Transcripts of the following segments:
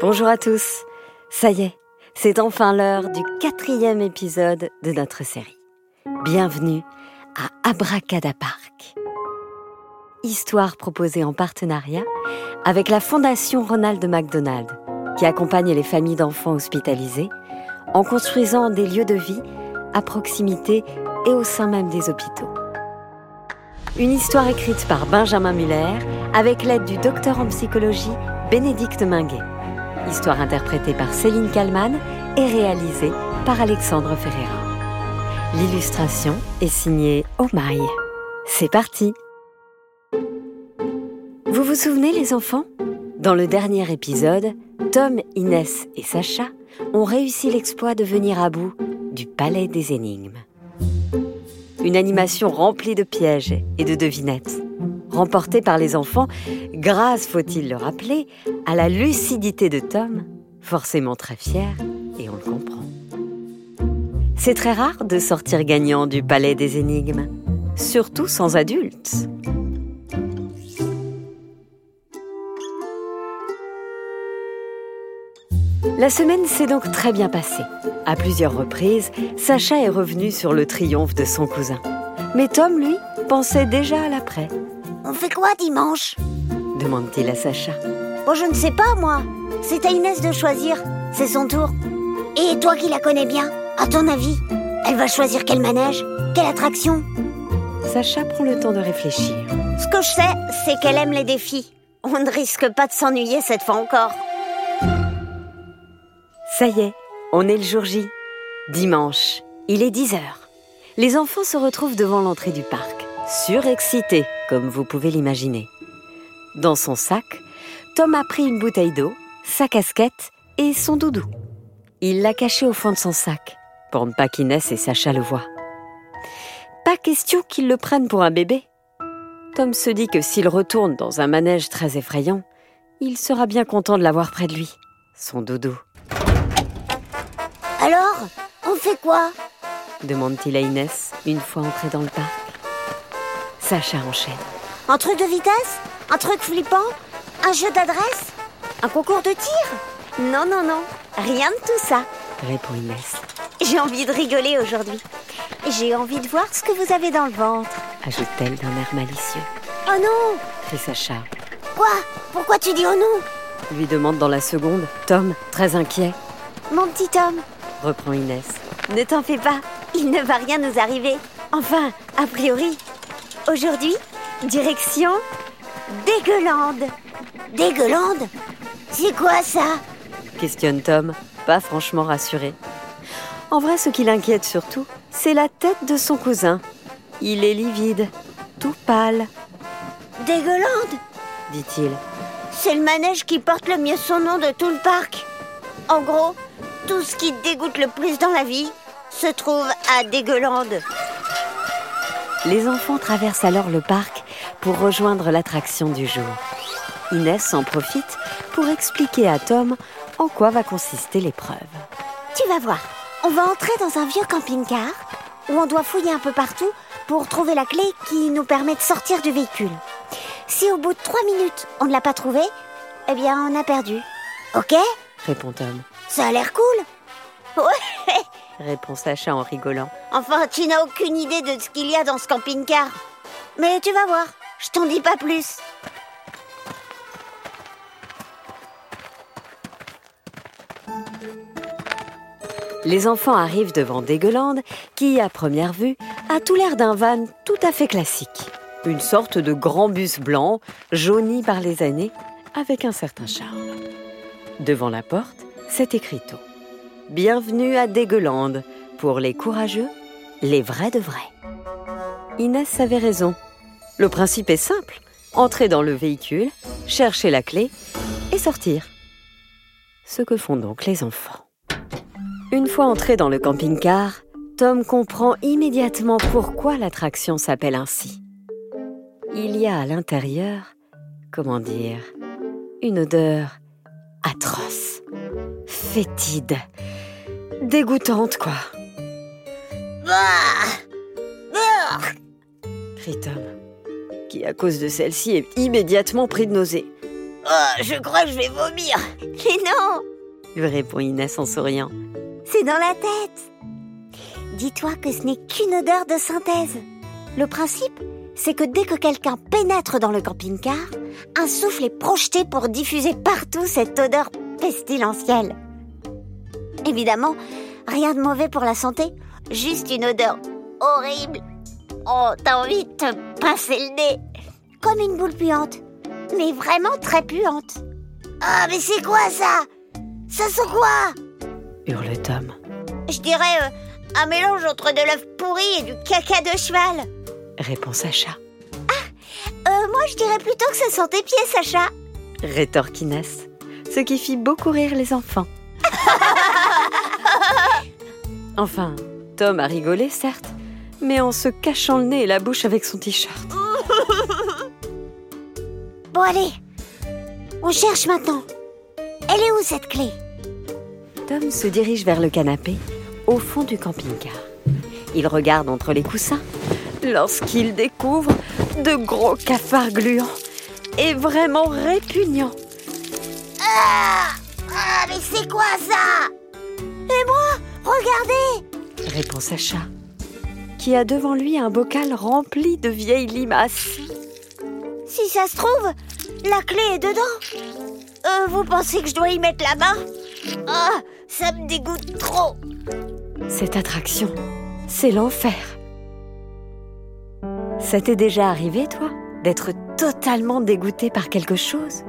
Bonjour à tous. Ça y est, c'est enfin l'heure du quatrième épisode de notre série. Bienvenue à Abracadapark. Histoire proposée en partenariat avec la Fondation Ronald McDonald, qui accompagne les familles d'enfants hospitalisés en construisant des lieux de vie à proximité et au sein même des hôpitaux. Une histoire écrite par Benjamin Muller avec l'aide du docteur en psychologie Bénédicte Minguet. Histoire interprétée par Céline Kallmann et réalisée par Alexandre Ferreira. L'illustration est signée Omaï. C'est parti Vous vous souvenez les enfants? Dans le dernier épisode, Tom, Inès et Sacha ont réussi l'exploit de venir à bout du Palais des Énigmes. Une animation remplie de pièges et de devinettes remporté par les enfants grâce, faut-il le rappeler, à la lucidité de Tom, forcément très fier, et on le comprend. C'est très rare de sortir gagnant du palais des énigmes, surtout sans adultes. La semaine s'est donc très bien passée. À plusieurs reprises, Sacha est revenu sur le triomphe de son cousin. Mais Tom, lui, pensait déjà à l'après on fait quoi dimanche? Demande-t-il à Sacha. Oh, je ne sais pas, moi. C'est à Inès de choisir. C'est son tour. Et toi qui la connais bien, à ton avis, elle va choisir quel manège Quelle attraction? Sacha prend le temps de réfléchir. Ce que je sais, c'est qu'elle aime les défis. On ne risque pas de s'ennuyer cette fois encore. Ça y est, on est le jour J. Dimanche, il est 10 heures. Les enfants se retrouvent devant l'entrée du parc surexcité, comme vous pouvez l'imaginer. Dans son sac, Tom a pris une bouteille d'eau, sa casquette et son doudou. Il l'a caché au fond de son sac, pour ne pas qu'Inès et Sacha le voient. Pas question qu'ils le prennent pour un bébé. Tom se dit que s'il retourne dans un manège très effrayant, il sera bien content de l'avoir près de lui, son doudou. Alors, on fait quoi? demande-t-il à Inès une fois entré dans le parc. Sacha enchaîne. Un truc de vitesse? Un truc flippant Un jeu d'adresse Un concours de tir Non, non, non, rien de tout ça, répond Inès. J'ai envie de rigoler aujourd'hui. J'ai envie de voir ce que vous avez dans le ventre, ajoute-t-elle d'un air malicieux. Oh non crie Sacha. Quoi? Pourquoi tu dis oh non? lui demande dans la seconde Tom, très inquiet. Mon petit Tom, reprend Inès. Ne t'en fais pas, il ne va rien nous arriver. Enfin, a priori, Aujourd'hui, direction Dégueulande. Dégueulande C'est quoi ça questionne Tom, pas franchement rassuré. En vrai, ce qui l'inquiète surtout, c'est la tête de son cousin. Il est livide, tout pâle. Dégueulande dit-il. C'est le manège qui porte le mieux son nom de tout le parc. En gros, tout ce qui dégoûte le plus dans la vie se trouve à Dégueulande. Les enfants traversent alors le parc pour rejoindre l'attraction du jour. Inès en profite pour expliquer à Tom en quoi va consister l'épreuve. Tu vas voir, on va entrer dans un vieux camping-car où on doit fouiller un peu partout pour trouver la clé qui nous permet de sortir du véhicule. Si au bout de trois minutes on ne l'a pas trouvée, eh bien on a perdu. Ok? Répond Tom. Ça a l'air cool. Ouais répond Sacha en rigolant. Enfin, tu n'as aucune idée de ce qu'il y a dans ce camping-car. Mais tu vas voir, je t'en dis pas plus. Les enfants arrivent devant Dégueulande, qui, à première vue, a tout l'air d'un van tout à fait classique. Une sorte de grand bus blanc, jauni par les années, avec un certain charme. Devant la porte, c'est écriteau. Bienvenue à Dégueulande, pour les courageux, les vrais de vrais. Inès avait raison. Le principe est simple. Entrer dans le véhicule, chercher la clé et sortir. Ce que font donc les enfants. Une fois entré dans le camping-car, Tom comprend immédiatement pourquoi l'attraction s'appelle ainsi. Il y a à l'intérieur, comment dire, une odeur atroce, fétide, dégoûtante, quoi. Bah crie Tom, qui à cause de celle-ci est immédiatement pris de nausée. Oh, je crois que je vais vomir. Mais non, lui répond Inès en souriant. C'est dans la tête. Dis-toi que ce n'est qu'une odeur de synthèse. Le principe, c'est que dès que quelqu'un pénètre dans le camping-car, un souffle est projeté pour diffuser partout cette odeur pestilentielle. Évidemment, rien de mauvais pour la santé, juste une odeur horrible. Oh, t'as envie de te passer le nez. Comme une boule puante, mais vraiment très puante. Ah, mais c'est quoi ça? Ça sent quoi? Hurle Tom. Je dirais euh, un mélange entre de l'œuf pourri et du caca de cheval. Répond Sacha. Euh, moi, je dirais plutôt que ça sent tes pieds, Sacha. Rétorque Inès, ce qui fit beaucoup rire les enfants. enfin, Tom a rigolé, certes, mais en se cachant le nez et la bouche avec son t-shirt. Bon, allez, on cherche maintenant. Elle est où cette clé? Tom se dirige vers le canapé, au fond du camping-car. Il regarde entre les coussins lorsqu'il découvre de gros cafards gluants et vraiment répugnants. Ah Ah, mais c'est quoi ça? Et moi Regardez Répond Sacha, qui a devant lui un bocal rempli de vieilles limaces. Si ça se trouve, la clé est dedans. Euh, vous pensez que je dois y mettre la main? Ah, ça me dégoûte trop. Cette attraction, c'est l'enfer. Ça t'est déjà arrivé, toi, d'être totalement dégoûté par quelque chose?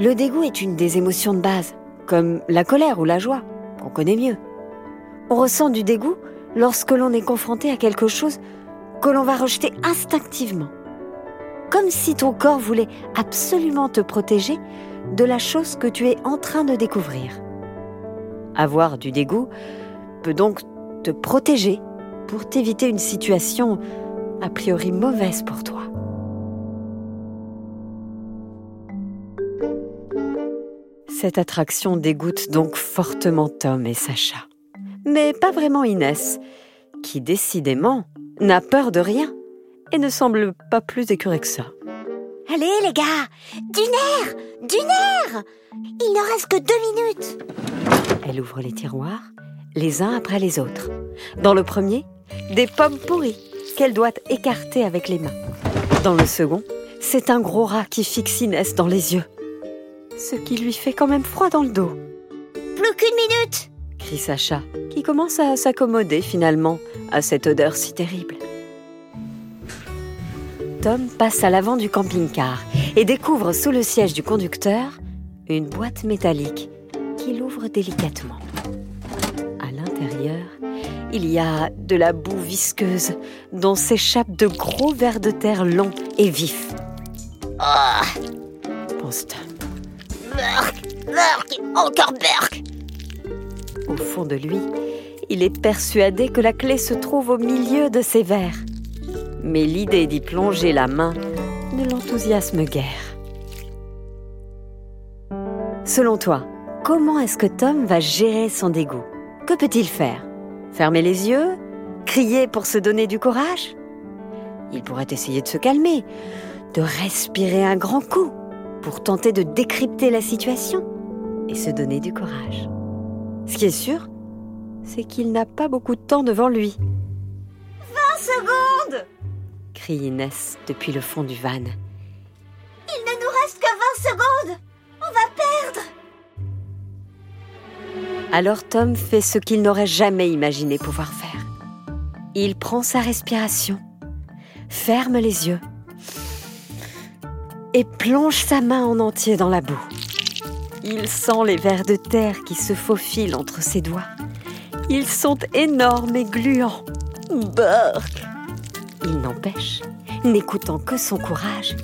Le dégoût est une des émotions de base, comme la colère ou la joie, qu'on connaît mieux. On ressent du dégoût lorsque l'on est confronté à quelque chose que l'on va rejeter instinctivement. Comme si ton corps voulait absolument te protéger de la chose que tu es en train de découvrir. Avoir du dégoût peut donc te protéger pour t'éviter une situation a priori mauvaise pour toi. Cette attraction dégoûte donc fortement Tom et Sacha. Mais pas vraiment Inès, qui décidément n'a peur de rien et ne semble pas plus écœurée que ça. Allez les gars, du nerf Du nerf Il ne reste que deux minutes Elle ouvre les tiroirs, les uns après les autres. Dans le premier, des pommes pourries qu'elle doit écarter avec les mains. Dans le second, c'est un gros rat qui fixe Inès dans les yeux. Ce qui lui fait quand même froid dans le dos. Plus qu'une minute crie Sacha, qui commence à s'accommoder finalement à cette odeur si terrible. Tom passe à l'avant du camping-car et découvre sous le siège du conducteur une boîte métallique qu'il ouvre délicatement. À l'intérieur, il y a de la boue visqueuse dont s'échappent de gros vers de terre longs et vifs. Oh pense Tom. Burk Burk Encore Burk Au fond de lui, il est persuadé que la clé se trouve au milieu de ces vers. Mais l'idée d'y plonger la main ne l'enthousiasme guère. Selon toi, comment est-ce que Tom va gérer son dégoût? Que peut-il faire? Fermer les yeux? Crier pour se donner du courage? Il pourrait essayer de se calmer, de respirer un grand coup pour tenter de décrypter la situation et se donner du courage. Ce qui est sûr, c'est qu'il n'a pas beaucoup de temps devant lui. 20 secondes crie Inès depuis le fond du van. Il ne nous reste que 20 secondes On va perdre Alors Tom fait ce qu'il n'aurait jamais imaginé pouvoir faire. Il prend sa respiration, ferme les yeux et plonge sa main en entier dans la boue. Il sent les vers de terre qui se faufilent entre ses doigts. Ils sont énormes et gluants. Burk Il n'empêche, n'écoutant que son courage,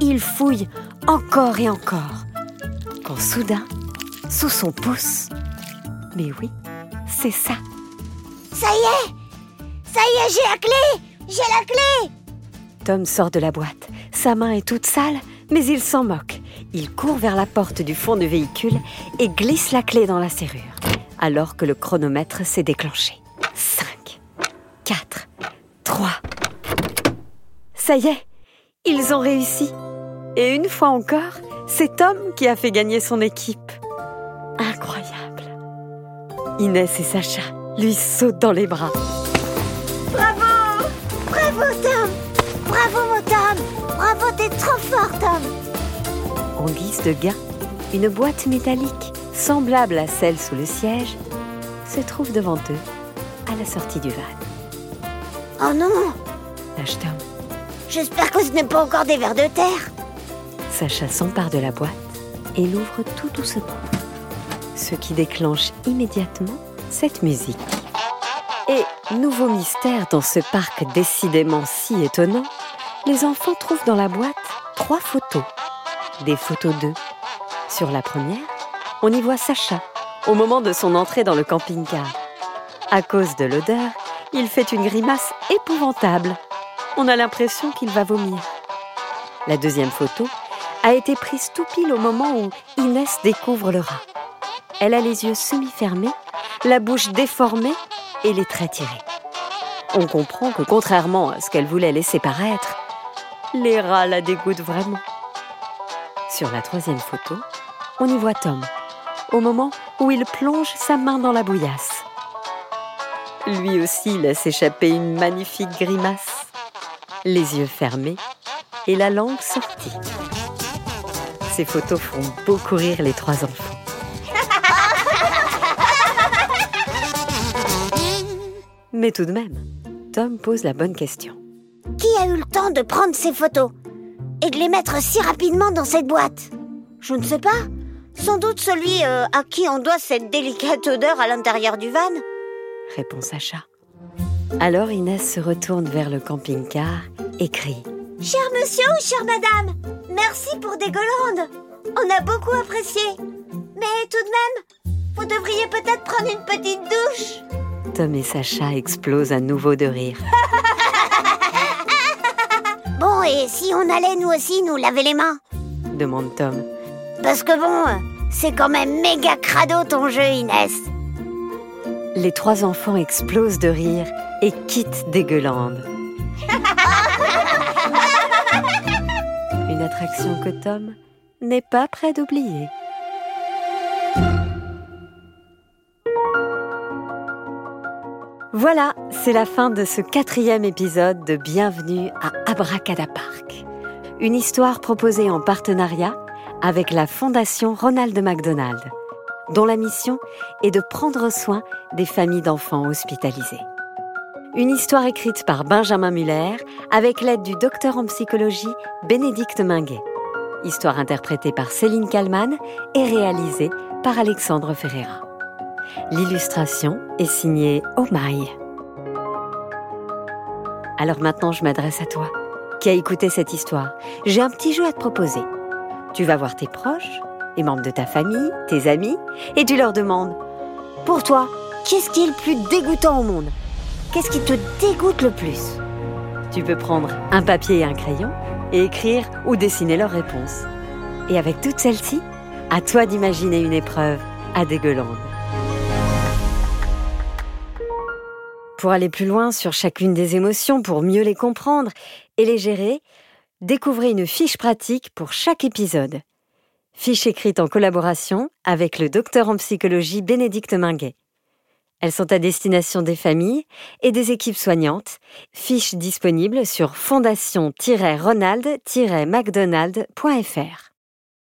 il fouille encore et encore. Quand soudain, sous son pouce, mais oui, c'est ça. Ça y est Ça y est, j'ai la clé J'ai la clé Tom sort de la boîte. Sa main est toute sale, mais il s'en moque. Il court vers la porte du fond du véhicule et glisse la clé dans la serrure, alors que le chronomètre s'est déclenché. 5, 4, 3. Ça y est, ils ont réussi. Et une fois encore, c'est Tom qui a fait gagner son équipe. Incroyable. Inès et Sacha lui sautent dans les bras. Bravo Bravo Tom Bravo mon Tom Bravo, t'es trop fort Tom En guise de gain, une boîte métallique, semblable à celle sous le siège, se trouve devant eux, à la sortie du van. Oh non Lâche Tom. J'espère que ce n'est pas encore des vers de terre. Sacha s'empare de la boîte et l'ouvre tout doucement, ce qui déclenche immédiatement cette musique. Et nouveau mystère dans ce parc décidément si étonnant, les enfants trouvent dans la boîte trois photos. Des photos d'eux. Sur la première, on y voit Sacha au moment de son entrée dans le camping-car. À cause de l'odeur, il fait une grimace épouvantable. On a l'impression qu'il va vomir. La deuxième photo a été prise tout pile au moment où Inès découvre le rat. Elle a les yeux semi-fermés, la bouche déformée et les traits tirés. On comprend que contrairement à ce qu'elle voulait laisser paraître, les rats la dégoûtent vraiment. Sur la troisième photo, on y voit Tom, au moment où il plonge sa main dans la bouillasse. Lui aussi laisse échapper une magnifique grimace, les yeux fermés et la langue sortie. Ces photos font beaucoup rire les trois enfants. Mais tout de même, Tom pose la bonne question. Qui a eu le temps de prendre ces photos? Et de les mettre si rapidement dans cette boîte Je ne sais pas. Sans doute celui euh, à qui on doit cette délicate odeur à l'intérieur du van répond Sacha. Alors Inès se retourne vers le camping-car et crie Cher monsieur ou chère madame, merci pour des golandes. On a beaucoup apprécié. Mais tout de même, vous devriez peut-être prendre une petite douche. Tom et Sacha explosent à nouveau de rire. Bon, et si on allait nous aussi nous laver les mains demande Tom. Parce que bon, c'est quand même méga crado ton jeu, Inès. Les trois enfants explosent de rire et quittent Dégueulande. Une attraction que Tom n'est pas prêt d'oublier. Voilà, c'est la fin de ce quatrième épisode de Bienvenue à Abracadapark. Une histoire proposée en partenariat avec la Fondation Ronald McDonald, dont la mission est de prendre soin des familles d'enfants hospitalisés. Une histoire écrite par Benjamin Muller avec l'aide du docteur en psychologie Bénédicte Minguet. Histoire interprétée par Céline Kallmann et réalisée par Alexandre Ferreira. L'illustration est signée Omaï. Alors maintenant, je m'adresse à toi, qui as écouté cette histoire? J'ai un petit jeu à te proposer. Tu vas voir tes proches, les membres de ta famille, tes amis, et tu leur demandes Pour toi, qu'est-ce qui est le plus dégoûtant au monde? Qu'est-ce qui te dégoûte le plus? Tu peux prendre un papier et un crayon et écrire ou dessiner leurs réponses. Et avec toutes celles-ci, à toi d'imaginer une épreuve à dégueulande. Pour aller plus loin sur chacune des émotions, pour mieux les comprendre et les gérer, découvrez une fiche pratique pour chaque épisode. Fiche écrite en collaboration avec le docteur en psychologie Bénédicte Minguet. Elles sont à destination des familles et des équipes soignantes. Fiche disponible sur fondation-ronald-mcdonald.fr.